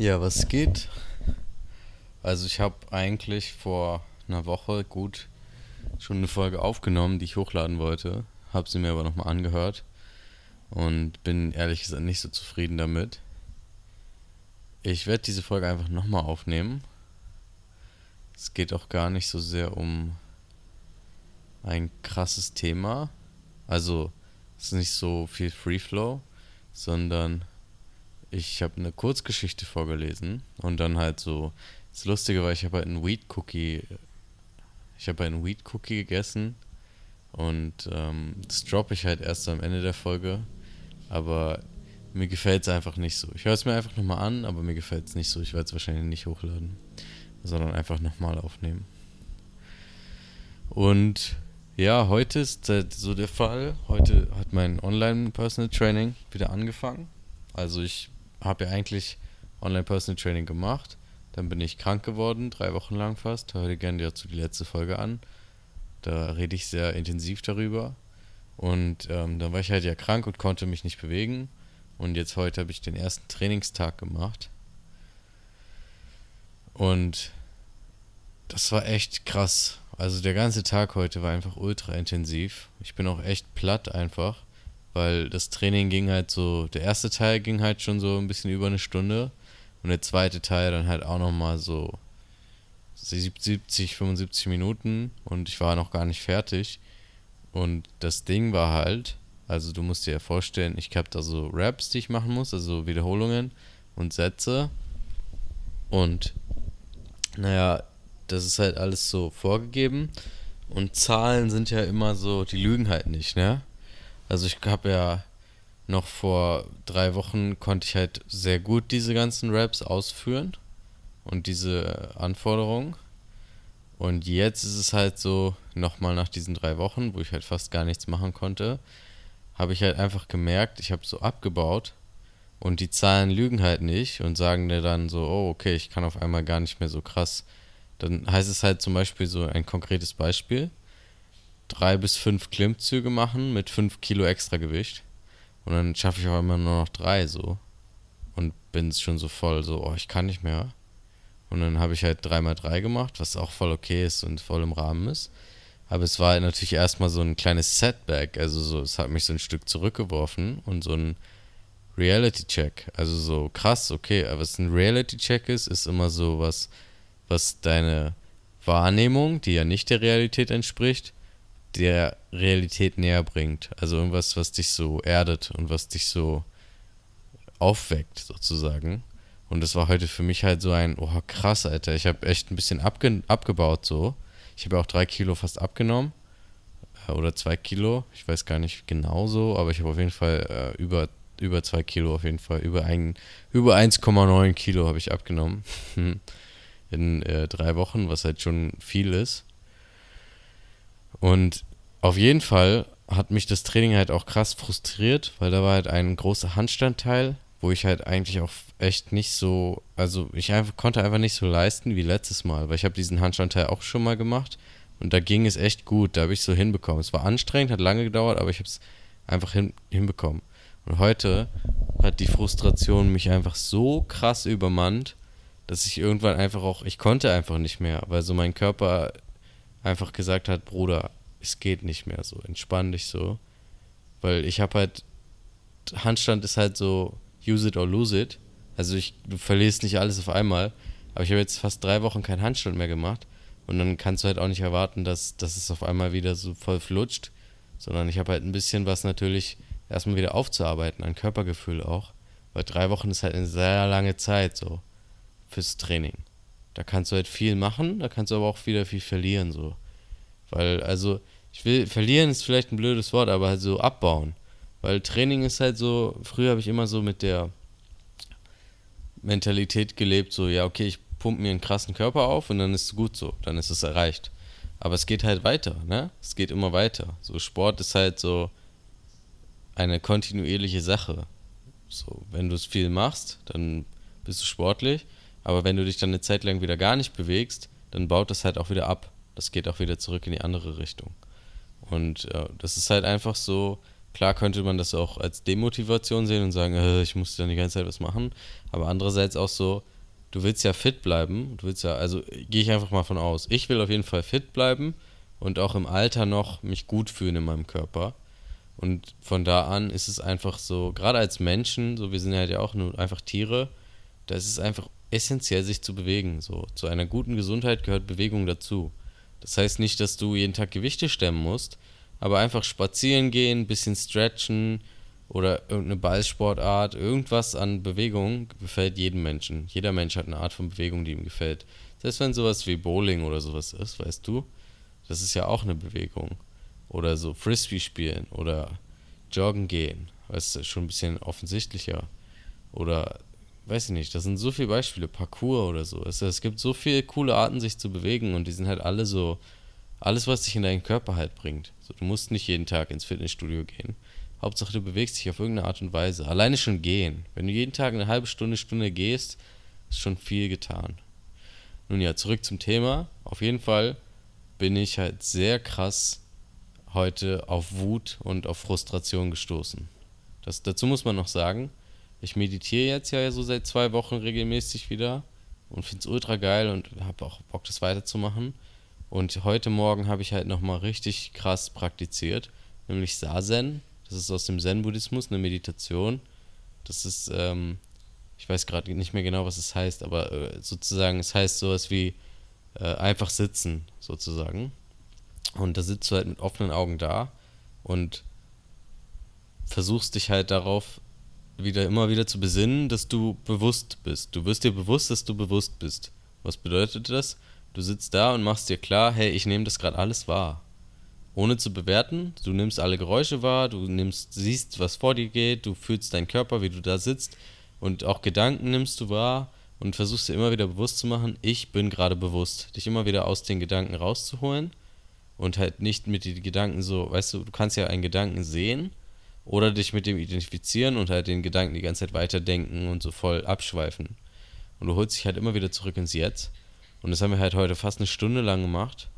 Ja, was geht? Also ich habe eigentlich vor einer Woche gut schon eine Folge aufgenommen, die ich hochladen wollte, habe sie mir aber nochmal angehört und bin ehrlich gesagt nicht so zufrieden damit. Ich werde diese Folge einfach nochmal aufnehmen. Es geht auch gar nicht so sehr um ein krasses Thema. Also es ist nicht so viel Free Flow, sondern ich habe eine Kurzgeschichte vorgelesen und dann halt so. Das Lustige war, ich habe halt einen Weed Cookie. Ich habe halt einen Weed Cookie gegessen und ähm, das droppe ich halt erst am Ende der Folge. Aber mir gefällt es einfach nicht so. Ich höre es mir einfach nochmal an, aber mir gefällt es nicht so. Ich werde es wahrscheinlich nicht hochladen, sondern einfach nochmal aufnehmen. Und ja, heute ist so der Fall. Heute hat mein Online-Personal Training wieder angefangen. Also ich habe ja eigentlich Online-Personal Training gemacht. Dann bin ich krank geworden, drei Wochen lang fast. Hör dir gerne dazu die letzte Folge an. Da rede ich sehr intensiv darüber. Und ähm, dann war ich halt ja krank und konnte mich nicht bewegen. Und jetzt heute habe ich den ersten Trainingstag gemacht. Und das war echt krass. Also der ganze Tag heute war einfach ultra intensiv. Ich bin auch echt platt einfach weil das Training ging halt so, der erste Teil ging halt schon so ein bisschen über eine Stunde und der zweite Teil dann halt auch nochmal so 70, 75 Minuten und ich war noch gar nicht fertig. Und das Ding war halt, also du musst dir ja vorstellen, ich habe da so Raps, die ich machen muss, also Wiederholungen und Sätze. Und naja, das ist halt alles so vorgegeben. Und Zahlen sind ja immer so, die lügen halt nicht, ne? Also ich habe ja noch vor drei Wochen konnte ich halt sehr gut diese ganzen Raps ausführen und diese Anforderungen. Und jetzt ist es halt so, nochmal nach diesen drei Wochen, wo ich halt fast gar nichts machen konnte, habe ich halt einfach gemerkt, ich habe so abgebaut und die Zahlen lügen halt nicht und sagen dir dann so, oh, okay, ich kann auf einmal gar nicht mehr so krass. Dann heißt es halt zum Beispiel so ein konkretes Beispiel drei bis fünf Klimmzüge machen mit fünf Kilo extra Gewicht. Und dann schaffe ich auch immer nur noch drei so. Und bin schon so voll, so, oh, ich kann nicht mehr. Und dann habe ich halt 3x3 gemacht, was auch voll okay ist und voll im Rahmen ist. Aber es war natürlich erstmal so ein kleines Setback. Also so, es hat mich so ein Stück zurückgeworfen und so ein Reality-Check. Also so krass, okay. Aber was ein Reality-Check ist, ist immer so was, was deine Wahrnehmung, die ja nicht der Realität entspricht, der Realität näher bringt. Also irgendwas, was dich so erdet und was dich so aufweckt, sozusagen. Und das war heute für mich halt so ein, oh krass, Alter. Ich habe echt ein bisschen abge abgebaut so. Ich habe auch drei Kilo fast abgenommen. Äh, oder zwei Kilo. Ich weiß gar nicht genau so, aber ich habe auf jeden Fall äh, über, über zwei Kilo auf jeden Fall. Über, über 1,9 Kilo habe ich abgenommen. In äh, drei Wochen, was halt schon viel ist. Und auf jeden Fall hat mich das Training halt auch krass frustriert, weil da war halt ein großer Handstandteil, wo ich halt eigentlich auch echt nicht so, also ich einfach konnte einfach nicht so leisten wie letztes Mal, weil ich habe diesen Handstandteil auch schon mal gemacht und da ging es echt gut, da habe ich so hinbekommen. Es war anstrengend, hat lange gedauert, aber ich habe es einfach hin, hinbekommen. Und heute hat die Frustration mich einfach so krass übermannt, dass ich irgendwann einfach auch, ich konnte einfach nicht mehr, weil so mein Körper einfach gesagt hat, Bruder, es geht nicht mehr so, entspann dich so. Weil ich habe halt, Handstand ist halt so, use it or lose it. Also ich, du verlierst nicht alles auf einmal. Aber ich habe jetzt fast drei Wochen keinen Handstand mehr gemacht. Und dann kannst du halt auch nicht erwarten, dass, dass es auf einmal wieder so voll flutscht. Sondern ich habe halt ein bisschen was natürlich erstmal wieder aufzuarbeiten, an Körpergefühl auch. Weil drei Wochen ist halt eine sehr lange Zeit so fürs Training. Da kannst du halt viel machen, da kannst du aber auch wieder viel verlieren, so. Weil, also, ich will, verlieren ist vielleicht ein blödes Wort, aber halt so abbauen. Weil Training ist halt so, früher habe ich immer so mit der Mentalität gelebt, so, ja, okay, ich pumpe mir einen krassen Körper auf und dann ist es gut so, dann ist es erreicht. Aber es geht halt weiter, ne? Es geht immer weiter. So, Sport ist halt so eine kontinuierliche Sache. So, wenn du es viel machst, dann bist du sportlich. Aber wenn du dich dann eine Zeit lang wieder gar nicht bewegst, dann baut das halt auch wieder ab. Das geht auch wieder zurück in die andere Richtung. Und äh, das ist halt einfach so, Klar könnte man das auch als Demotivation sehen und sagen, äh, ich muss dann die ganze Zeit was machen. Aber andererseits auch so, du willst ja fit bleiben. Du willst ja, also gehe ich einfach mal von aus. Ich will auf jeden Fall fit bleiben und auch im Alter noch mich gut fühlen in meinem Körper. Und von da an ist es einfach so, gerade als Menschen, so wir sind halt ja auch nur einfach Tiere, da ist es einfach essentiell, sich zu bewegen. So, zu einer guten Gesundheit gehört Bewegung dazu. Das heißt nicht, dass du jeden Tag Gewichte stemmen musst, aber einfach spazieren gehen, bisschen stretchen oder irgendeine Ballsportart, irgendwas an Bewegung gefällt jedem Menschen. Jeder Mensch hat eine Art von Bewegung, die ihm gefällt. Selbst wenn sowas wie Bowling oder sowas ist, weißt du, das ist ja auch eine Bewegung. Oder so Frisbee spielen oder joggen gehen, weißt du, schon ein bisschen offensichtlicher. Oder weiß ich nicht, das sind so viele Beispiele, Parkour oder so. Es, es gibt so viele coole Arten, sich zu bewegen und die sind halt alle so, alles, was dich in deinen Körper halt bringt. So, du musst nicht jeden Tag ins Fitnessstudio gehen. Hauptsache, du bewegst dich auf irgendeine Art und Weise. Alleine schon gehen. Wenn du jeden Tag eine halbe Stunde, Stunde gehst, ist schon viel getan. Nun ja, zurück zum Thema. Auf jeden Fall bin ich halt sehr krass heute auf Wut und auf Frustration gestoßen. Das, dazu muss man noch sagen, ich meditiere jetzt ja so seit zwei Wochen regelmäßig wieder und finde es ultra geil und habe auch Bock, das weiterzumachen. Und heute Morgen habe ich halt nochmal richtig krass praktiziert, nämlich Sazen. Das ist aus dem Zen-Buddhismus eine Meditation. Das ist, ähm, ich weiß gerade nicht mehr genau, was es heißt, aber äh, sozusagen, es heißt sowas wie äh, einfach sitzen, sozusagen. Und da sitzt du halt mit offenen Augen da und versuchst dich halt darauf wieder immer wieder zu besinnen, dass du bewusst bist. Du wirst dir bewusst, dass du bewusst bist. Was bedeutet das? Du sitzt da und machst dir klar, hey, ich nehme das gerade alles wahr. Ohne zu bewerten, du nimmst alle Geräusche wahr, du nimmst, siehst, was vor dir geht, du fühlst deinen Körper, wie du da sitzt und auch Gedanken nimmst du wahr und versuchst dir immer wieder bewusst zu machen, ich bin gerade bewusst. Dich immer wieder aus den Gedanken rauszuholen und halt nicht mit den Gedanken so, weißt du, du kannst ja einen Gedanken sehen oder dich mit dem identifizieren und halt den Gedanken die ganze Zeit weiterdenken und so voll abschweifen. Und du holst dich halt immer wieder zurück ins Jetzt. Und das haben wir halt heute fast eine Stunde lang gemacht.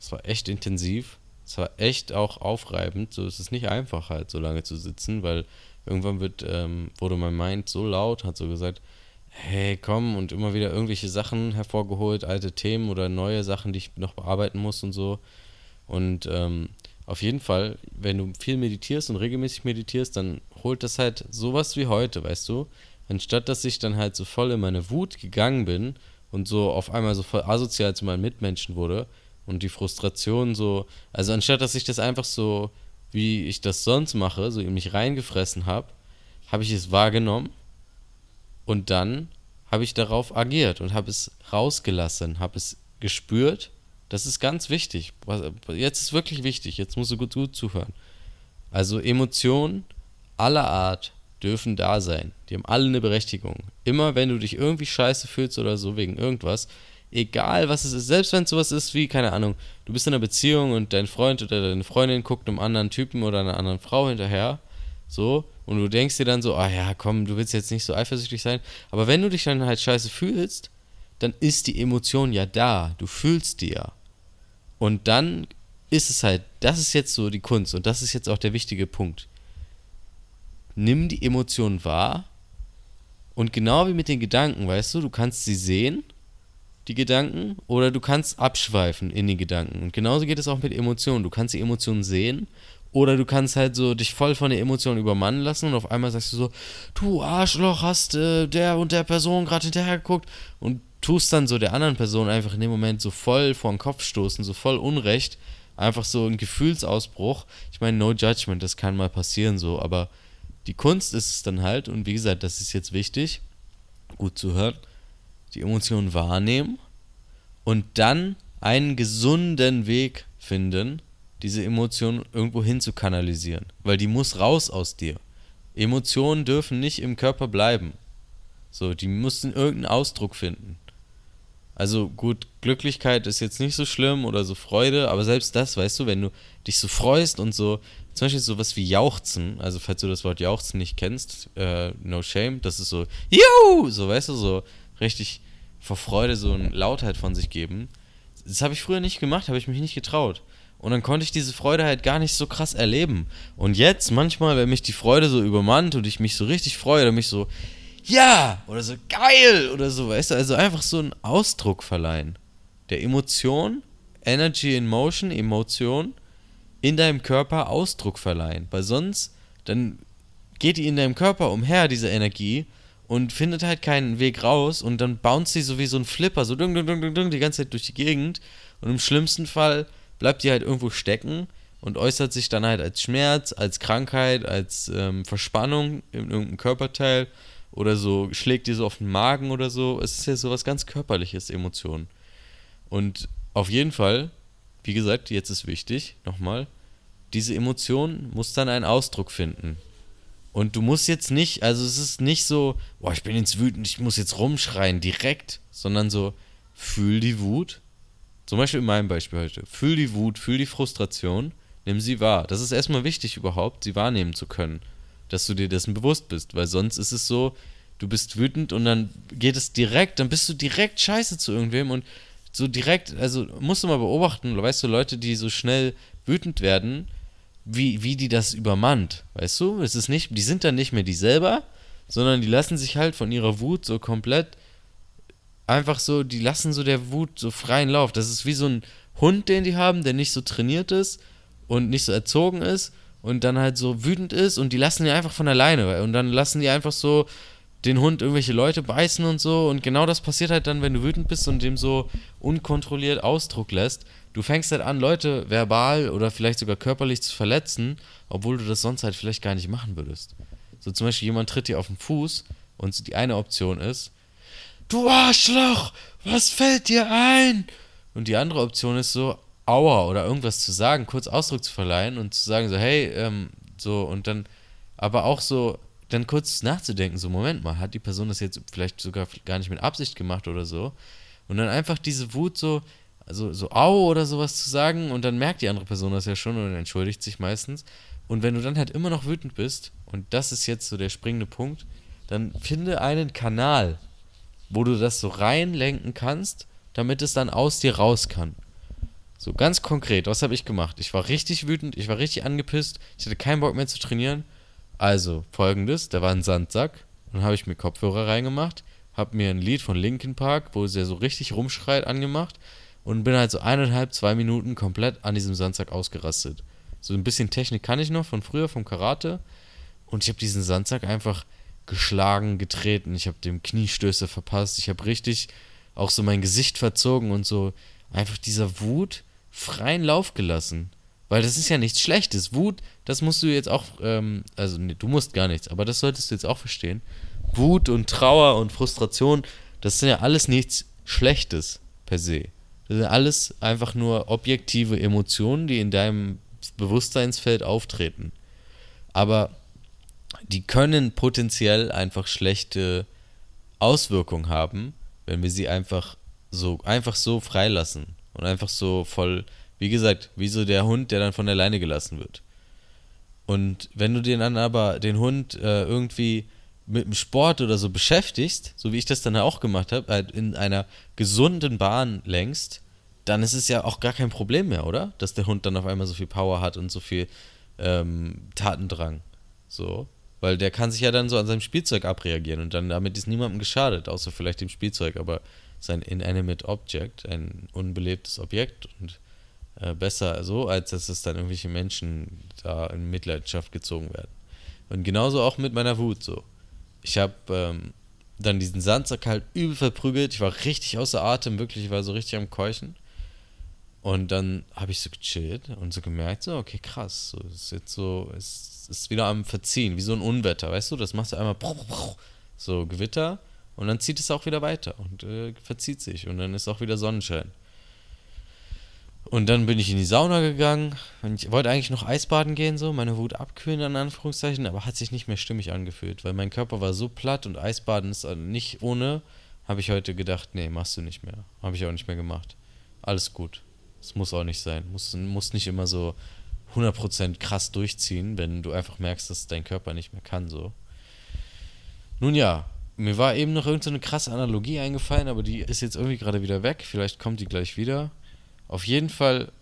Es war echt intensiv. Es war echt auch aufreibend. So ist es nicht einfach halt so lange zu sitzen, weil irgendwann wird, ähm, wurde mein Mind so laut, hat so gesagt, hey, komm, und immer wieder irgendwelche Sachen hervorgeholt, alte Themen oder neue Sachen, die ich noch bearbeiten muss und so. Und ähm, auf jeden Fall, wenn du viel meditierst und regelmäßig meditierst, dann holt das halt sowas wie heute, weißt du? Anstatt dass ich dann halt so voll in meine Wut gegangen bin und so auf einmal so voll asozial zu meinen Mitmenschen wurde und die Frustration so, also anstatt dass ich das einfach so, wie ich das sonst mache, so in mich reingefressen habe, habe ich es wahrgenommen und dann habe ich darauf agiert und habe es rausgelassen, habe es gespürt das ist ganz wichtig. Jetzt ist wirklich wichtig. Jetzt musst du gut, gut zuhören. Also Emotionen aller Art dürfen da sein. Die haben alle eine Berechtigung. Immer wenn du dich irgendwie scheiße fühlst oder so wegen irgendwas, egal was es ist, selbst wenn es sowas ist wie, keine Ahnung, du bist in einer Beziehung und dein Freund oder deine Freundin guckt einem anderen Typen oder einer anderen Frau hinterher, so, und du denkst dir dann so, ah ja, komm, du willst jetzt nicht so eifersüchtig sein, aber wenn du dich dann halt scheiße fühlst, dann ist die Emotion ja da, du fühlst die ja. Und dann ist es halt, das ist jetzt so die Kunst und das ist jetzt auch der wichtige Punkt. Nimm die Emotionen wahr und genau wie mit den Gedanken, weißt du, du kannst sie sehen, die Gedanken, oder du kannst abschweifen in die Gedanken. Und genauso geht es auch mit Emotionen. Du kannst die Emotionen sehen oder du kannst halt so dich voll von der Emotion übermannen lassen und auf einmal sagst du so, du Arschloch, hast äh, der und der Person gerade hinterher geguckt und tust dann so der anderen Person einfach in dem Moment so voll vor den Kopf stoßen, so voll Unrecht, einfach so ein Gefühlsausbruch. Ich meine, no judgment, das kann mal passieren so, aber die Kunst ist es dann halt, und wie gesagt, das ist jetzt wichtig, gut zu hören, die Emotionen wahrnehmen und dann einen gesunden Weg finden, diese Emotion irgendwo hin zu kanalisieren, weil die muss raus aus dir. Emotionen dürfen nicht im Körper bleiben. So, die müssen irgendeinen Ausdruck finden. Also gut, Glücklichkeit ist jetzt nicht so schlimm oder so Freude, aber selbst das, weißt du, wenn du dich so freust und so, zum Beispiel sowas wie Jauchzen, also falls du das Wort Jauchzen nicht kennst, äh, no shame, das ist so, Juhu! So, weißt du, so richtig vor Freude so eine Lautheit von sich geben. Das habe ich früher nicht gemacht, habe ich mich nicht getraut. und dann konnte ich diese Freude halt gar nicht so krass erleben. Und jetzt manchmal, wenn mich die Freude so übermannt und ich mich so richtig freue, dann mich so, ja, oder so geil oder so, weißt du, also einfach so einen Ausdruck verleihen. Der Emotion, Energy in Motion, Emotion, in deinem Körper Ausdruck verleihen. Weil sonst, dann geht die in deinem Körper umher, diese Energie, und findet halt keinen Weg raus und dann bounce sie so wie so ein Flipper, so dung, dung, dung, dung, die ganze Zeit durch die Gegend. Und im schlimmsten Fall bleibt die halt irgendwo stecken und äußert sich dann halt als Schmerz, als Krankheit, als ähm, Verspannung in irgendeinem Körperteil oder so schlägt die so auf den Magen oder so. Es ist ja so was ganz Körperliches, Emotionen. Und auf jeden Fall, wie gesagt, jetzt ist wichtig, nochmal, diese Emotion muss dann einen Ausdruck finden. Und du musst jetzt nicht, also es ist nicht so, boah, ich bin jetzt wütend, ich muss jetzt rumschreien direkt, sondern so, fühl die Wut. Zum Beispiel in meinem Beispiel heute. Fühl die Wut, fühl die Frustration, nimm sie wahr. Das ist erstmal wichtig überhaupt, sie wahrnehmen zu können. Dass du dir dessen bewusst bist, weil sonst ist es so, du bist wütend und dann geht es direkt, dann bist du direkt scheiße zu irgendwem und so direkt, also musst du mal beobachten, weißt du, Leute, die so schnell wütend werden, wie, wie die das übermannt, weißt du? Es ist nicht, die sind dann nicht mehr die selber, sondern die lassen sich halt von ihrer Wut so komplett einfach so, die lassen so der Wut so freien Lauf. Das ist wie so ein Hund, den die haben, der nicht so trainiert ist und nicht so erzogen ist und dann halt so wütend ist und die lassen die einfach von alleine und dann lassen die einfach so den Hund irgendwelche Leute beißen und so und genau das passiert halt dann, wenn du wütend bist und dem so unkontrolliert Ausdruck lässt du fängst halt an, Leute verbal oder vielleicht sogar körperlich zu verletzen, obwohl du das sonst halt vielleicht gar nicht machen würdest. So zum Beispiel jemand tritt dir auf den Fuß und die eine Option ist, du Arschloch, was fällt dir ein? Und die andere Option ist so, aua oder irgendwas zu sagen, kurz Ausdruck zu verleihen und zu sagen so, hey, ähm, so und dann, aber auch so, dann kurz nachzudenken, so, Moment mal, hat die Person das jetzt vielleicht sogar gar nicht mit Absicht gemacht oder so? Und dann einfach diese Wut so, also so au oder sowas zu sagen und dann merkt die andere Person das ja schon und entschuldigt sich meistens. Und wenn du dann halt immer noch wütend bist, und das ist jetzt so der springende Punkt, dann finde einen Kanal, wo du das so reinlenken kannst, damit es dann aus dir raus kann. So ganz konkret, was habe ich gemacht? Ich war richtig wütend, ich war richtig angepisst, ich hatte keinen Bock mehr zu trainieren. Also folgendes, da war ein Sandsack, dann habe ich mir Kopfhörer reingemacht, habe mir ein Lied von Linkin Park, wo sie so richtig rumschreit, angemacht und bin halt so eineinhalb, zwei Minuten komplett an diesem Sandsack ausgerastet. So ein bisschen Technik kann ich noch von früher, vom Karate. Und ich habe diesen Sandsack einfach geschlagen, getreten. Ich habe dem Kniestöße verpasst. Ich habe richtig auch so mein Gesicht verzogen und so einfach dieser Wut freien Lauf gelassen. Weil das ist ja nichts Schlechtes. Wut, das musst du jetzt auch, ähm, also nee, du musst gar nichts, aber das solltest du jetzt auch verstehen. Wut und Trauer und Frustration, das sind ja alles nichts Schlechtes per se. Das sind alles einfach nur objektive Emotionen, die in deinem Bewusstseinsfeld auftreten. Aber die können potenziell einfach schlechte Auswirkungen haben, wenn wir sie einfach so einfach so freilassen und einfach so voll, wie gesagt, wie so der Hund, der dann von der Leine gelassen wird. Und wenn du den dann aber den Hund äh, irgendwie mit dem Sport oder so beschäftigst, so wie ich das dann auch gemacht habe, halt in einer gesunden Bahn längst, dann ist es ja auch gar kein Problem mehr, oder? Dass der Hund dann auf einmal so viel Power hat und so viel ähm, Tatendrang. So. Weil der kann sich ja dann so an seinem Spielzeug abreagieren und dann damit ist niemandem geschadet, außer vielleicht dem Spielzeug, aber sein Inanimate Object, ein unbelebtes Objekt und äh, besser so, als dass es dann irgendwelche Menschen da in Mitleidenschaft gezogen werden. Und genauso auch mit meiner Wut so ich habe ähm, dann diesen Sandsack halt übel verprügelt. Ich war richtig außer Atem, wirklich, ich war so richtig am Keuchen. Und dann habe ich so gechillt und so gemerkt, so, okay, krass, so, ist jetzt so, es ist wieder am Verziehen, wie so ein Unwetter, weißt du? Das machst du einmal so Gewitter und dann zieht es auch wieder weiter und äh, verzieht sich und dann ist auch wieder Sonnenschein. Und dann bin ich in die Sauna gegangen. Ich wollte eigentlich noch Eisbaden gehen, so, meine Wut abkühlen, in Anführungszeichen, aber hat sich nicht mehr stimmig angefühlt, weil mein Körper war so platt und Eisbaden ist nicht ohne. Habe ich heute gedacht, nee, machst du nicht mehr. Habe ich auch nicht mehr gemacht. Alles gut. Es muss auch nicht sein. Muss, muss nicht immer so 100% krass durchziehen, wenn du einfach merkst, dass dein Körper nicht mehr kann, so. Nun ja, mir war eben noch irgendeine so krasse Analogie eingefallen, aber die ist jetzt irgendwie gerade wieder weg. Vielleicht kommt die gleich wieder. Auf jeden Fall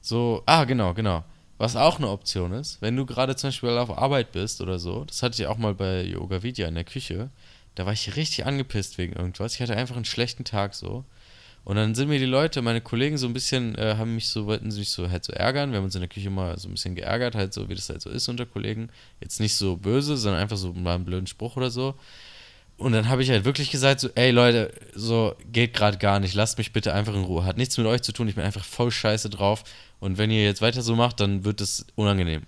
so, ah, genau, genau. Was auch eine Option ist, wenn du gerade zum Beispiel auf Arbeit bist oder so, das hatte ich auch mal bei Yoga Vidya in der Küche, da war ich richtig angepisst wegen irgendwas. Ich hatte einfach einen schlechten Tag so. Und dann sind mir die Leute, meine Kollegen so ein bisschen, äh, haben mich so, wollten sich so halt so ärgern. Wir haben uns in der Küche mal so ein bisschen geärgert, halt so, wie das halt so ist unter Kollegen. Jetzt nicht so böse, sondern einfach so mal einen blöden Spruch oder so. Und dann habe ich halt wirklich gesagt, so, ey Leute, so geht gerade gar nicht, lasst mich bitte einfach in Ruhe. Hat nichts mit euch zu tun, ich bin einfach voll scheiße drauf. Und wenn ihr jetzt weiter so macht, dann wird es unangenehm.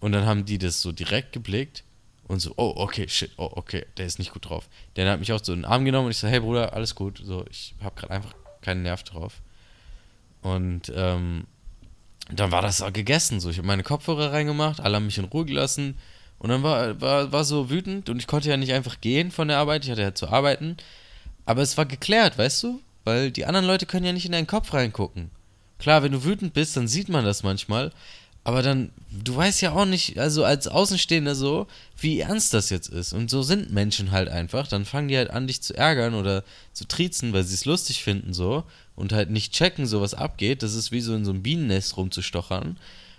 Und dann haben die das so direkt geblickt und so, oh, okay, shit, oh, okay, der ist nicht gut drauf. Der hat mich auch so in den Arm genommen und ich so, hey Bruder, alles gut, so, ich habe gerade einfach keinen Nerv drauf. Und ähm, dann war das auch gegessen, so, ich habe meine Kopfhörer reingemacht, alle haben mich in Ruhe gelassen und dann war, war, war so wütend und ich konnte ja nicht einfach gehen von der Arbeit, ich hatte ja zu arbeiten. Aber es war geklärt, weißt du? Weil die anderen Leute können ja nicht in deinen Kopf reingucken. Klar, wenn du wütend bist, dann sieht man das manchmal. Aber dann, du weißt ja auch nicht, also als Außenstehender so, wie ernst das jetzt ist. Und so sind Menschen halt einfach. Dann fangen die halt an, dich zu ärgern oder zu triezen, weil sie es lustig finden so. Und halt nicht checken, so was abgeht. Das ist wie so in so einem Bienennest rumzustochern.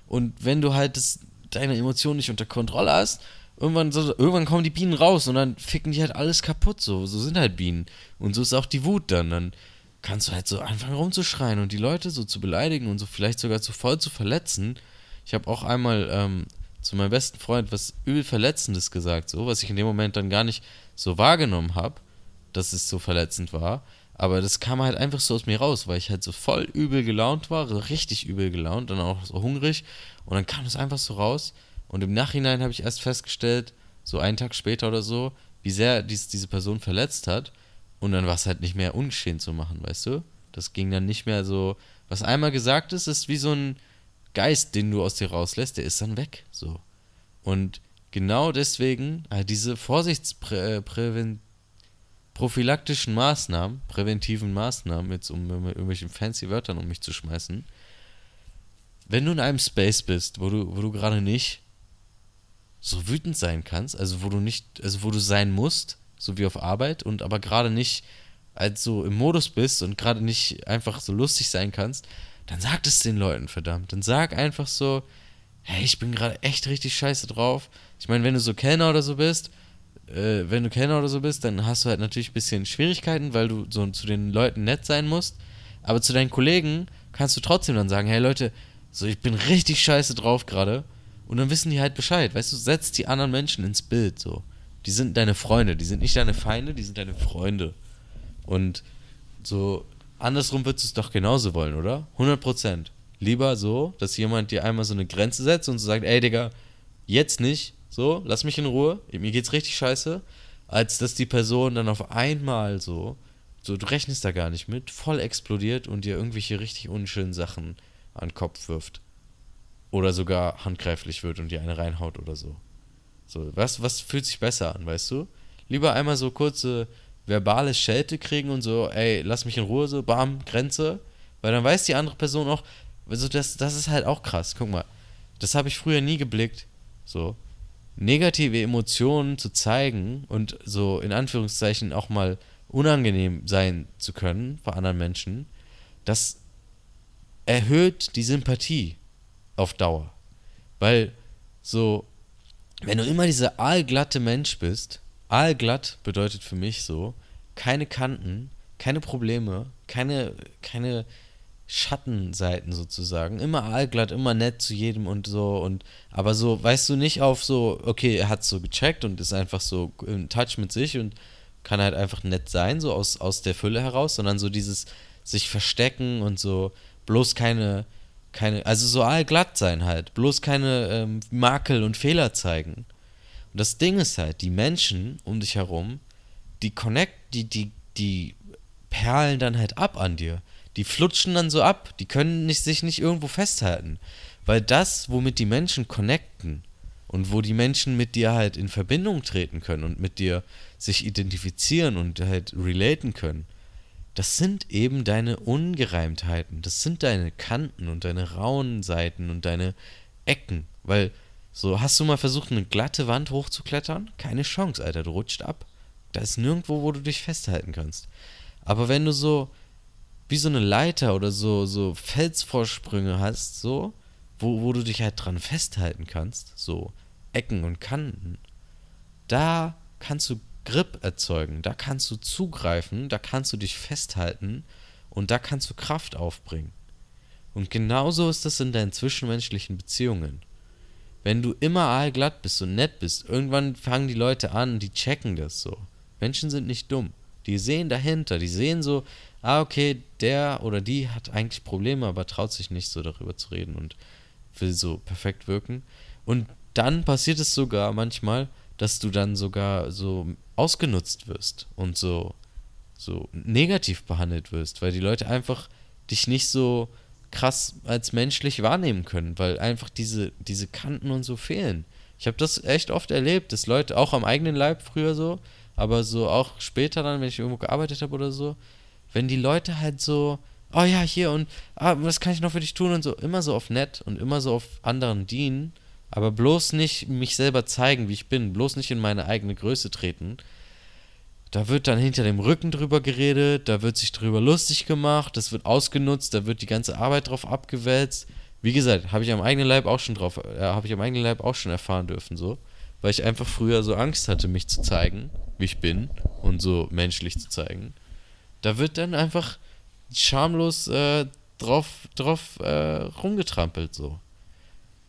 Und wenn du halt das deine Emotionen nicht unter Kontrolle hast, irgendwann, so, irgendwann kommen die Bienen raus und dann ficken die halt alles kaputt. So, so sind halt Bienen. Und so ist auch die Wut dann. Dann kannst du halt so anfangen rumzuschreien und die Leute so zu beleidigen und so vielleicht sogar zu voll zu verletzen. Ich habe auch einmal ähm, zu meinem besten Freund was übel Verletzendes gesagt, so, was ich in dem Moment dann gar nicht so wahrgenommen habe, dass es so verletzend war. Aber das kam halt einfach so aus mir raus, weil ich halt so voll übel gelaunt war, so richtig übel gelaunt und auch so hungrig. Und dann kam es einfach so raus. Und im Nachhinein habe ich erst festgestellt, so einen Tag später oder so, wie sehr dies, diese Person verletzt hat. Und dann war es halt nicht mehr ungeschehen zu machen, weißt du? Das ging dann nicht mehr so. Was einmal gesagt ist, ist wie so ein Geist, den du aus dir rauslässt, der ist dann weg. So. Und genau deswegen, also diese Vorsichtsprävention prophylaktischen Maßnahmen, präventiven Maßnahmen, jetzt um mit irgendwelchen fancy Wörtern um mich zu schmeißen, wenn du in einem Space bist, wo du, wo du gerade nicht so wütend sein kannst, also wo du nicht, also wo du sein musst, so wie auf Arbeit, und aber gerade nicht als so im Modus bist und gerade nicht einfach so lustig sein kannst, dann sag es den Leuten, verdammt. Dann sag einfach so, hey, ich bin gerade echt richtig scheiße drauf. Ich meine, wenn du so Kellner oder so bist, äh, wenn du Kellner oder so bist, dann hast du halt natürlich ein bisschen Schwierigkeiten, weil du so zu den Leuten nett sein musst. Aber zu deinen Kollegen kannst du trotzdem dann sagen, hey Leute, so ich bin richtig scheiße drauf gerade. Und dann wissen die halt Bescheid, weißt du, setzt die anderen Menschen ins Bild so. Die sind deine Freunde, die sind nicht deine Feinde, die sind deine Freunde. Und so andersrum würdest du es doch genauso wollen, oder? 100%. Lieber so, dass jemand dir einmal so eine Grenze setzt und so sagt, ey Digga, jetzt nicht, so, lass mich in Ruhe, mir geht's richtig scheiße, als dass die Person dann auf einmal so, so, du rechnest da gar nicht mit, voll explodiert und dir irgendwelche richtig unschönen Sachen an den Kopf wirft. Oder sogar handgreiflich wird und dir eine reinhaut oder so. So, was, was fühlt sich besser an, weißt du? Lieber einmal so kurze verbale Schelte kriegen und so, ey, lass mich in Ruhe, so, bam, Grenze. Weil dann weiß die andere Person auch, also das, das ist halt auch krass. Guck mal, das habe ich früher nie geblickt. So, negative Emotionen zu zeigen und so in Anführungszeichen auch mal unangenehm sein zu können vor anderen Menschen, das erhöht die Sympathie auf Dauer. Weil so, wenn du immer dieser aalglatte Mensch bist, aalglatt bedeutet für mich so, keine Kanten, keine Probleme, keine, keine Schattenseiten sozusagen. Immer allglatt, immer nett zu jedem und so und aber so, weißt du, nicht auf so, okay, er hat so gecheckt und ist einfach so in Touch mit sich und kann halt einfach nett sein, so aus, aus der Fülle heraus, sondern so dieses sich verstecken und so bloß keine, keine, also so allglatt sein halt, bloß keine ähm, Makel und Fehler zeigen. Und das Ding ist halt, die Menschen um dich herum, die connect, die, die, die perlen dann halt ab an dir die flutschen dann so ab, die können nicht, sich nicht irgendwo festhalten. Weil das, womit die Menschen connecten und wo die Menschen mit dir halt in Verbindung treten können und mit dir sich identifizieren und halt relaten können, das sind eben deine Ungereimtheiten, das sind deine Kanten und deine rauen Seiten und deine Ecken. Weil, so, hast du mal versucht, eine glatte Wand hochzuklettern? Keine Chance, Alter, du rutscht ab. Da ist nirgendwo, wo du dich festhalten kannst. Aber wenn du so wie so eine Leiter oder so, so Felsvorsprünge hast, so, wo, wo du dich halt dran festhalten kannst, so Ecken und Kanten, da kannst du Grip erzeugen, da kannst du zugreifen, da kannst du dich festhalten und da kannst du Kraft aufbringen. Und genauso ist das in deinen zwischenmenschlichen Beziehungen. Wenn du immer aalglatt bist und nett bist, irgendwann fangen die Leute an, die checken das so. Menschen sind nicht dumm. Die sehen dahinter, die sehen so, ah, okay, der oder die hat eigentlich Probleme, aber traut sich nicht so darüber zu reden und will so perfekt wirken. Und dann passiert es sogar manchmal, dass du dann sogar so ausgenutzt wirst und so, so negativ behandelt wirst, weil die Leute einfach dich nicht so krass als menschlich wahrnehmen können, weil einfach diese, diese Kanten und so fehlen. Ich habe das echt oft erlebt, dass Leute auch am eigenen Leib früher so, aber so auch später dann, wenn ich irgendwo gearbeitet habe oder so, wenn die Leute halt so, oh ja, hier und ah, was kann ich noch für dich tun und so, immer so auf nett und immer so auf anderen dienen, aber bloß nicht mich selber zeigen, wie ich bin, bloß nicht in meine eigene Größe treten. Da wird dann hinter dem Rücken drüber geredet, da wird sich drüber lustig gemacht, das wird ausgenutzt, da wird die ganze Arbeit drauf abgewälzt. Wie gesagt, habe ich am eigenen Leib auch schon drauf, äh, habe ich am eigenen Leib auch schon erfahren dürfen so, weil ich einfach früher so Angst hatte, mich zu zeigen, wie ich bin und so menschlich zu zeigen. Da wird dann einfach schamlos äh, drauf, drauf äh, rumgetrampelt so.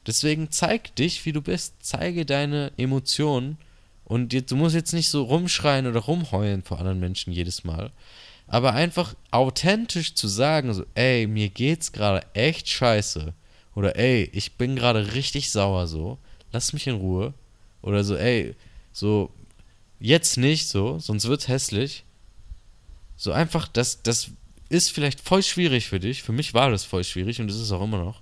Deswegen zeig dich, wie du bist. Zeige deine Emotionen. Und jetzt, du musst jetzt nicht so rumschreien oder rumheulen vor anderen Menschen jedes Mal. Aber einfach authentisch zu sagen, so, ey, mir geht's gerade echt scheiße. Oder ey, ich bin gerade richtig sauer so. Lass mich in Ruhe. Oder so, ey, so, jetzt nicht so, sonst wird's hässlich. So einfach, das, das ist vielleicht voll schwierig für dich. Für mich war das voll schwierig und es ist auch immer noch.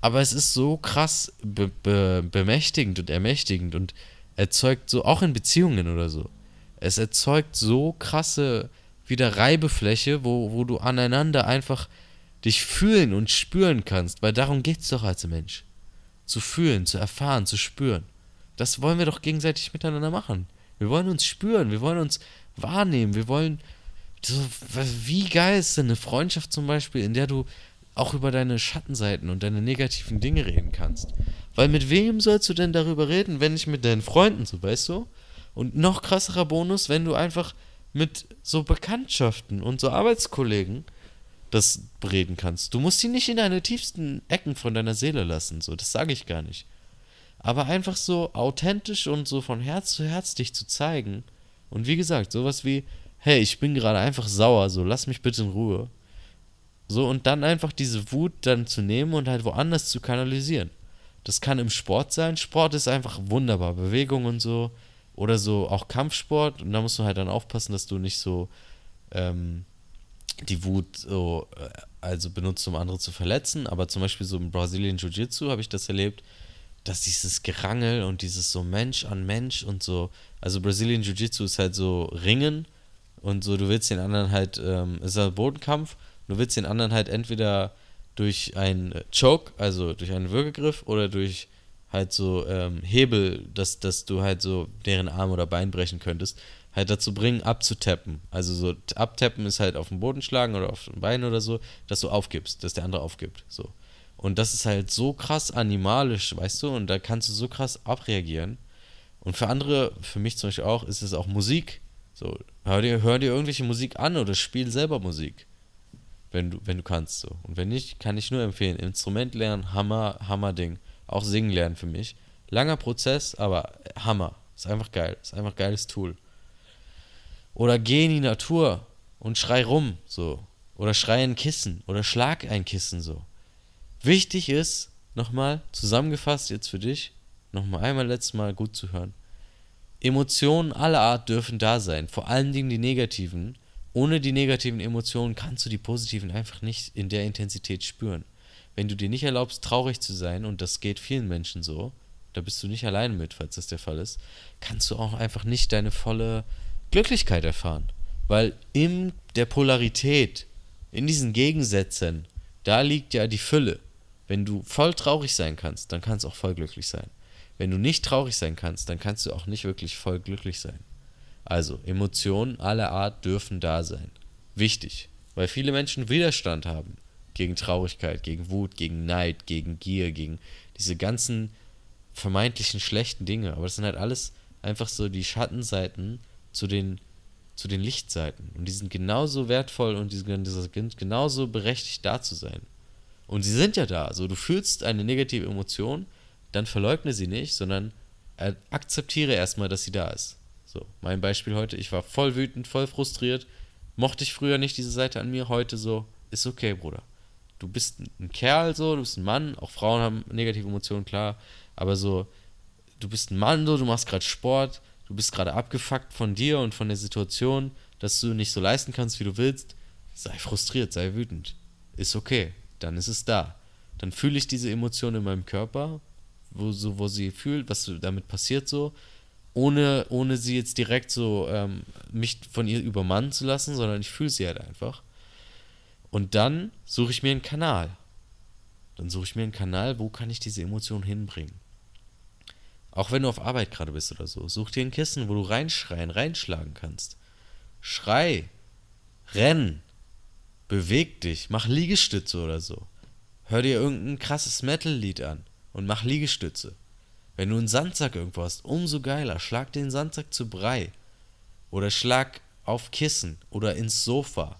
Aber es ist so krass be be bemächtigend und ermächtigend und erzeugt so, auch in Beziehungen oder so, es erzeugt so krasse wieder Reibefläche, wo, wo du aneinander einfach dich fühlen und spüren kannst, weil darum geht es doch als Mensch. Zu fühlen, zu erfahren, zu spüren. Das wollen wir doch gegenseitig miteinander machen. Wir wollen uns spüren, wir wollen uns wahrnehmen, wir wollen. So, wie geil ist denn eine Freundschaft zum Beispiel, in der du auch über deine Schattenseiten und deine negativen Dinge reden kannst. Weil mit wem sollst du denn darüber reden, wenn nicht mit deinen Freunden, so weißt du? Und noch krasserer Bonus, wenn du einfach mit so Bekanntschaften und so Arbeitskollegen das reden kannst. Du musst sie nicht in deine tiefsten Ecken von deiner Seele lassen, so, das sage ich gar nicht. Aber einfach so authentisch und so von Herz zu Herz dich zu zeigen. Und wie gesagt, sowas wie, hey, ich bin gerade einfach sauer, so, lass mich bitte in Ruhe. So, und dann einfach diese Wut dann zu nehmen und halt woanders zu kanalisieren. Das kann im Sport sein. Sport ist einfach wunderbar. Bewegung und so. Oder so auch Kampfsport. Und da musst du halt dann aufpassen, dass du nicht so ähm, die Wut so, äh, also benutzt, um andere zu verletzen. Aber zum Beispiel so im Brazilian Jiu-Jitsu habe ich das erlebt, dass dieses Gerangel und dieses so Mensch an Mensch und so. Also Brazilian Jiu-Jitsu ist halt so Ringen und so, du willst den anderen halt, ähm, ist halt Bodenkampf Du willst den anderen halt entweder durch einen Choke, also durch einen Würgegriff, oder durch halt so ähm, Hebel, dass, dass du halt so deren Arm oder Bein brechen könntest, halt dazu bringen, abzutappen. Also so abtappen ist halt auf den Boden schlagen oder auf den Bein oder so, dass du aufgibst, dass der andere aufgibt. So. Und das ist halt so krass animalisch, weißt du, und da kannst du so krass abreagieren. Und für andere, für mich zum Beispiel auch, ist es auch Musik. So, hör dir, hör dir irgendwelche Musik an oder spiel selber Musik wenn du, wenn du kannst so. Und wenn nicht, kann ich nur empfehlen. Instrument lernen, Hammer, Hammer Ding. Auch singen lernen für mich. Langer Prozess, aber Hammer. Ist einfach geil. Ist einfach ein geiles Tool. Oder geh in die Natur und schrei rum, so. Oder schrei ein Kissen oder schlag ein Kissen, so. Wichtig ist, nochmal zusammengefasst jetzt für dich, nochmal einmal letztes Mal gut zu hören. Emotionen aller Art dürfen da sein, vor allen Dingen die negativen, ohne die negativen Emotionen kannst du die positiven einfach nicht in der Intensität spüren. Wenn du dir nicht erlaubst, traurig zu sein, und das geht vielen Menschen so, da bist du nicht alleine mit, falls das der Fall ist, kannst du auch einfach nicht deine volle Glücklichkeit erfahren. Weil in der Polarität, in diesen Gegensätzen, da liegt ja die Fülle. Wenn du voll traurig sein kannst, dann kannst du auch voll glücklich sein. Wenn du nicht traurig sein kannst, dann kannst du auch nicht wirklich voll glücklich sein. Also, Emotionen aller Art dürfen da sein. Wichtig. Weil viele Menschen Widerstand haben gegen Traurigkeit, gegen Wut, gegen Neid, gegen Gier, gegen diese ganzen vermeintlichen schlechten Dinge. Aber das sind halt alles einfach so die Schattenseiten zu den, zu den Lichtseiten. Und die sind genauso wertvoll und die sind genauso berechtigt da zu sein. Und sie sind ja da. So, du fühlst eine negative Emotion, dann verleugne sie nicht, sondern akzeptiere erstmal, dass sie da ist. So, mein Beispiel heute, ich war voll wütend, voll frustriert, mochte ich früher nicht diese Seite an mir, heute so, ist okay, Bruder. Du bist ein Kerl so, du bist ein Mann, auch Frauen haben negative Emotionen, klar, aber so, du bist ein Mann so, du machst gerade Sport, du bist gerade abgefuckt von dir und von der Situation, dass du nicht so leisten kannst, wie du willst, sei frustriert, sei wütend. Ist okay, dann ist es da. Dann fühle ich diese Emotion in meinem Körper, wo, so, wo sie fühlt, was damit passiert so ohne, ohne sie jetzt direkt so ähm, mich von ihr übermannen zu lassen, sondern ich fühle sie halt einfach. Und dann suche ich mir einen Kanal. Dann suche ich mir einen Kanal, wo kann ich diese Emotion hinbringen. Auch wenn du auf Arbeit gerade bist oder so, such dir ein Kissen, wo du reinschreien, reinschlagen kannst. Schrei, renn, beweg dich, mach Liegestütze oder so. Hör dir irgendein krasses Metal-Lied an und mach Liegestütze. Wenn du einen Sandsack irgendwo hast, umso geiler. Schlag den Sandsack zu Brei. Oder schlag auf Kissen oder ins Sofa.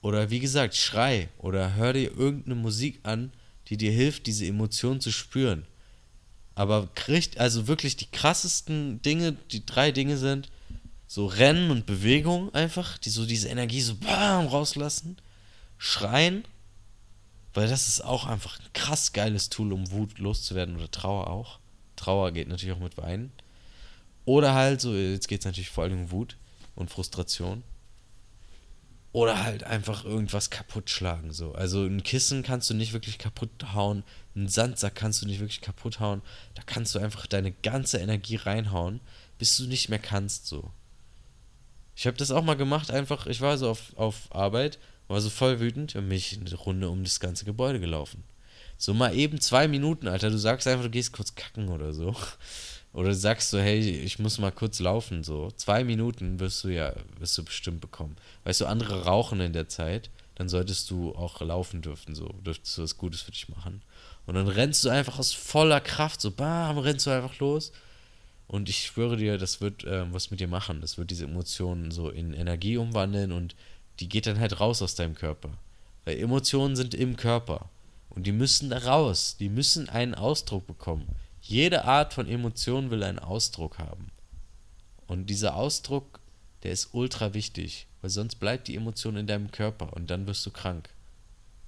Oder wie gesagt, schrei oder hör dir irgendeine Musik an, die dir hilft, diese Emotion zu spüren. Aber kriegt, also wirklich die krassesten Dinge, die drei Dinge sind, so Rennen und Bewegung einfach, die so diese Energie so bam rauslassen. Schreien, weil das ist auch einfach ein krass geiles Tool, um Wut loszuwerden oder Trauer auch. Trauer geht natürlich auch mit Weinen. Oder halt, so, jetzt geht es natürlich vor allem um Wut und Frustration. Oder halt einfach irgendwas kaputt schlagen. So. Also ein Kissen kannst du nicht wirklich kaputt hauen, einen Sandsack kannst du nicht wirklich kaputt hauen. Da kannst du einfach deine ganze Energie reinhauen, bis du nicht mehr kannst. So. Ich habe das auch mal gemacht, einfach, ich war so auf, auf Arbeit, war so voll wütend und mich eine Runde um das ganze Gebäude gelaufen. So mal eben zwei Minuten, Alter. Du sagst einfach, du gehst kurz kacken oder so. Oder sagst so, hey, ich muss mal kurz laufen, so. Zwei Minuten wirst du ja, wirst du bestimmt bekommen. Weißt du, andere rauchen in der Zeit, dann solltest du auch laufen dürfen, so. Dürftest du was Gutes für dich machen. Und dann rennst du einfach aus voller Kraft, so bam, rennst du einfach los. Und ich schwöre dir, das wird ähm, was mit dir machen. Das wird diese Emotionen so in Energie umwandeln und die geht dann halt raus aus deinem Körper. Weil Emotionen sind im Körper. Und die müssen da raus. Die müssen einen Ausdruck bekommen. Jede Art von Emotion will einen Ausdruck haben. Und dieser Ausdruck, der ist ultra wichtig, weil sonst bleibt die Emotion in deinem Körper und dann wirst du krank.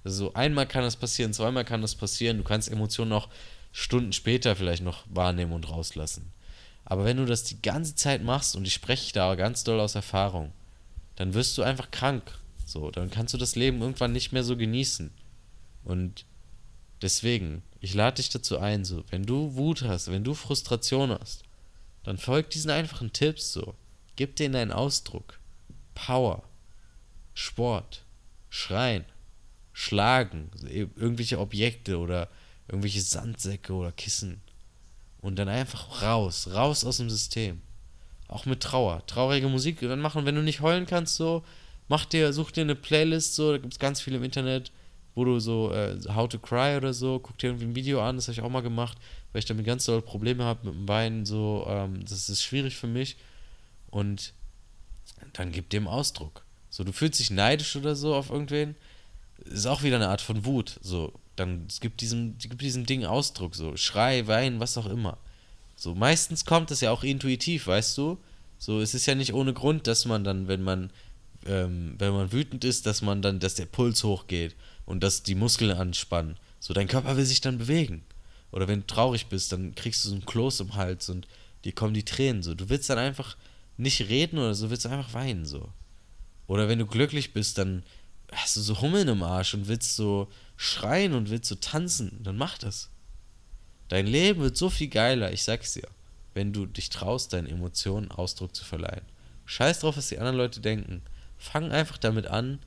Also einmal kann das passieren, zweimal kann das passieren. Du kannst Emotionen noch Stunden später vielleicht noch wahrnehmen und rauslassen. Aber wenn du das die ganze Zeit machst, und ich spreche da ganz doll aus Erfahrung, dann wirst du einfach krank. So, dann kannst du das Leben irgendwann nicht mehr so genießen. Und Deswegen, ich lade dich dazu ein, so, wenn du Wut hast, wenn du Frustration hast, dann folg diesen einfachen Tipps so. Gib denen einen Ausdruck. Power, Sport, Schreien, Schlagen, irgendwelche Objekte oder irgendwelche Sandsäcke oder Kissen. Und dann einfach raus, raus aus dem System. Auch mit Trauer. Traurige Musik dann machen, wenn du nicht heulen kannst, so, mach dir, such dir eine Playlist, so, da gibt es ganz viel im Internet wo du so äh, How to Cry oder so, guck dir irgendwie ein Video an, das habe ich auch mal gemacht, weil ich damit ganz doll Probleme habe mit dem Bein, so, ähm, das ist schwierig für mich. Und dann gib dem Ausdruck. So, du fühlst dich neidisch oder so auf irgendwen, ist auch wieder eine Art von Wut. So, dann gibt diesem, gibt diesem Ding Ausdruck, so, Schrei, Wein, was auch immer. So, meistens kommt das ja auch intuitiv, weißt du? So, es ist ja nicht ohne Grund, dass man dann, wenn man, ähm, wenn man wütend ist, dass man dann, dass der Puls hochgeht und dass die Muskeln anspannen. So, dein Körper will sich dann bewegen. Oder wenn du traurig bist, dann kriegst du so ein Kloß im Hals und dir kommen die Tränen so. Du willst dann einfach nicht reden oder so, willst einfach weinen so. Oder wenn du glücklich bist, dann hast du so Hummeln im Arsch und willst so schreien und willst so tanzen. Dann mach das. Dein Leben wird so viel geiler, ich sag's dir, wenn du dich traust, deinen Emotionen Ausdruck zu verleihen. Scheiß drauf, was die anderen Leute denken. Fang einfach damit an,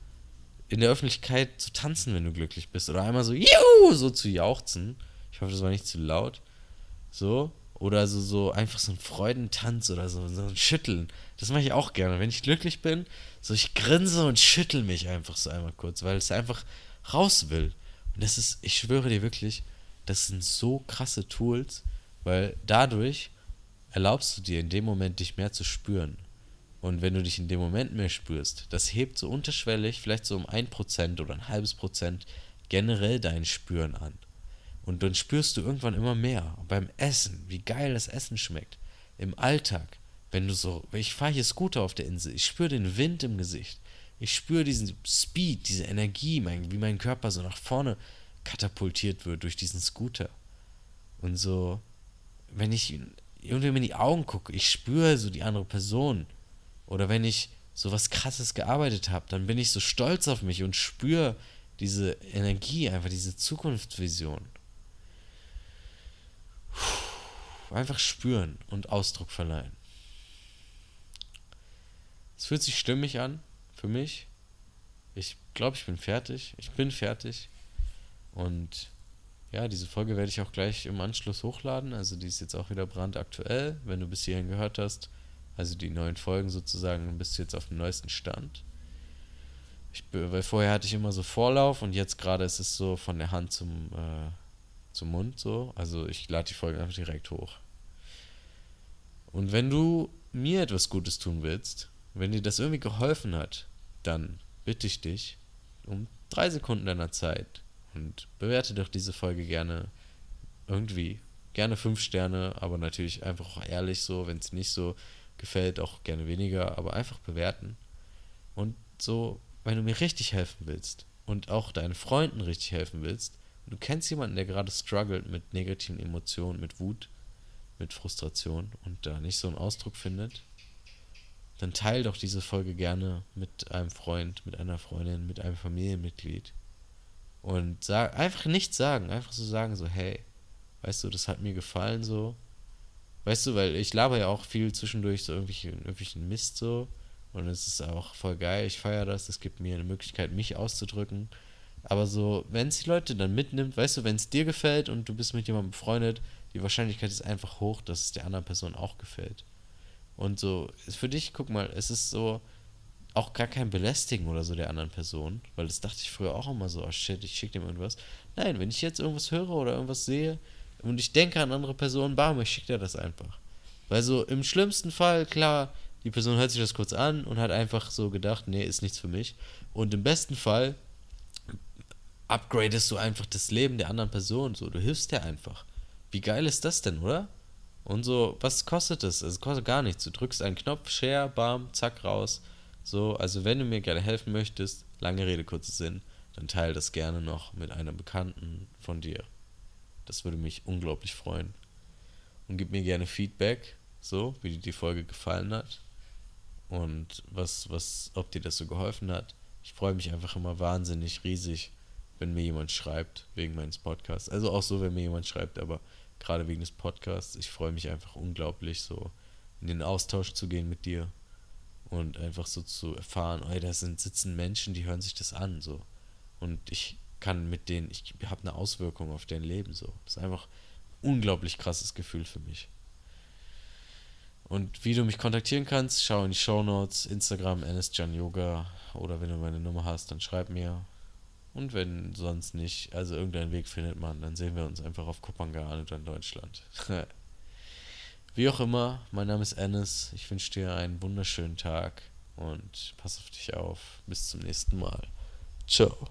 in der Öffentlichkeit zu tanzen, wenn du glücklich bist. Oder einmal so, juhu, so zu jauchzen. Ich hoffe, das war nicht zu laut. So. Oder so, so einfach so ein Freudentanz oder so, so ein Schütteln. Das mache ich auch gerne. Wenn ich glücklich bin, so ich grinse und schüttel mich einfach so einmal kurz, weil es einfach raus will. Und das ist, ich schwöre dir wirklich, das sind so krasse Tools, weil dadurch erlaubst du dir in dem Moment dich mehr zu spüren. Und wenn du dich in dem Moment mehr spürst, das hebt so unterschwellig, vielleicht so um ein Prozent oder ein halbes Prozent generell dein Spüren an. Und dann spürst du irgendwann immer mehr. Beim Essen, wie geil das Essen schmeckt. Im Alltag, wenn du so, ich fahre hier Scooter auf der Insel, ich spüre den Wind im Gesicht. Ich spüre diesen Speed, diese Energie, mein, wie mein Körper so nach vorne katapultiert wird durch diesen Scooter. Und so, wenn ich irgendwie in die Augen gucke, ich spüre so die andere Person. Oder wenn ich so was Krasses gearbeitet habe, dann bin ich so stolz auf mich und spüre diese Energie, einfach diese Zukunftsvision. Einfach spüren und Ausdruck verleihen. Es fühlt sich stimmig an für mich. Ich glaube, ich bin fertig. Ich bin fertig. Und ja, diese Folge werde ich auch gleich im Anschluss hochladen. Also die ist jetzt auch wieder brandaktuell, wenn du bis hierhin gehört hast. Also die neuen Folgen sozusagen, bist du jetzt auf dem neuesten Stand. Ich, weil vorher hatte ich immer so Vorlauf und jetzt gerade ist es so von der Hand zum äh, zum Mund so. Also ich lade die Folge einfach direkt hoch. Und wenn du mir etwas Gutes tun willst, wenn dir das irgendwie geholfen hat, dann bitte ich dich um drei Sekunden deiner Zeit und bewerte doch diese Folge gerne irgendwie. Gerne fünf Sterne, aber natürlich einfach auch ehrlich so, wenn es nicht so gefällt, auch gerne weniger, aber einfach bewerten. Und so, wenn du mir richtig helfen willst und auch deinen Freunden richtig helfen willst, du kennst jemanden, der gerade struggelt mit negativen Emotionen, mit Wut, mit Frustration und da nicht so einen Ausdruck findet, dann teil doch diese Folge gerne mit einem Freund, mit einer Freundin, mit einem Familienmitglied. Und sag, einfach nichts sagen, einfach so sagen, so, hey, weißt du, das hat mir gefallen, so. Weißt du, weil ich laber ja auch viel zwischendurch so irgendwelchen, irgendwelchen Mist so. Und es ist auch voll geil, ich feiere das, es gibt mir eine Möglichkeit, mich auszudrücken. Aber so, wenn es die Leute dann mitnimmt, weißt du, wenn es dir gefällt und du bist mit jemandem befreundet, die Wahrscheinlichkeit ist einfach hoch, dass es der anderen Person auch gefällt. Und so, für dich, guck mal, es ist so auch gar kein Belästigen oder so der anderen Person, weil das dachte ich früher auch immer so, oh shit, ich schicke dem irgendwas. Nein, wenn ich jetzt irgendwas höre oder irgendwas sehe und ich denke an andere Personen, bam, ich schicke dir das einfach. Weil so im schlimmsten Fall, klar, die Person hört sich das kurz an und hat einfach so gedacht, nee, ist nichts für mich. Und im besten Fall upgradest du einfach das Leben der anderen Person. So, du hilfst dir einfach. Wie geil ist das denn, oder? Und so, was kostet es? Es kostet gar nichts. Du drückst einen Knopf, Share, bam, zack, raus. So, also wenn du mir gerne helfen möchtest, lange Rede, kurzer Sinn, dann teile das gerne noch mit einer Bekannten von dir. Das würde mich unglaublich freuen. Und gib mir gerne Feedback, so, wie dir die Folge gefallen hat. Und was, was, ob dir das so geholfen hat. Ich freue mich einfach immer wahnsinnig riesig, wenn mir jemand schreibt, wegen meines Podcasts. Also auch so, wenn mir jemand schreibt, aber gerade wegen des Podcasts, ich freue mich einfach unglaublich, so in den Austausch zu gehen mit dir und einfach so zu erfahren, oh, da sind sitzen Menschen, die hören sich das an, so. Und ich kann mit denen, ich habe eine Auswirkung auf deren Leben, so. Das ist einfach ein unglaublich krasses Gefühl für mich. Und wie du mich kontaktieren kannst, schau in die Show Notes, Instagram, Yoga oder wenn du meine Nummer hast, dann schreib mir. Und wenn sonst nicht, also irgendeinen Weg findet man, dann sehen wir uns einfach auf Kopangan oder in Deutschland. Wie auch immer, mein Name ist Ennis. Ich wünsche dir einen wunderschönen Tag und pass auf dich auf. Bis zum nächsten Mal. Ciao.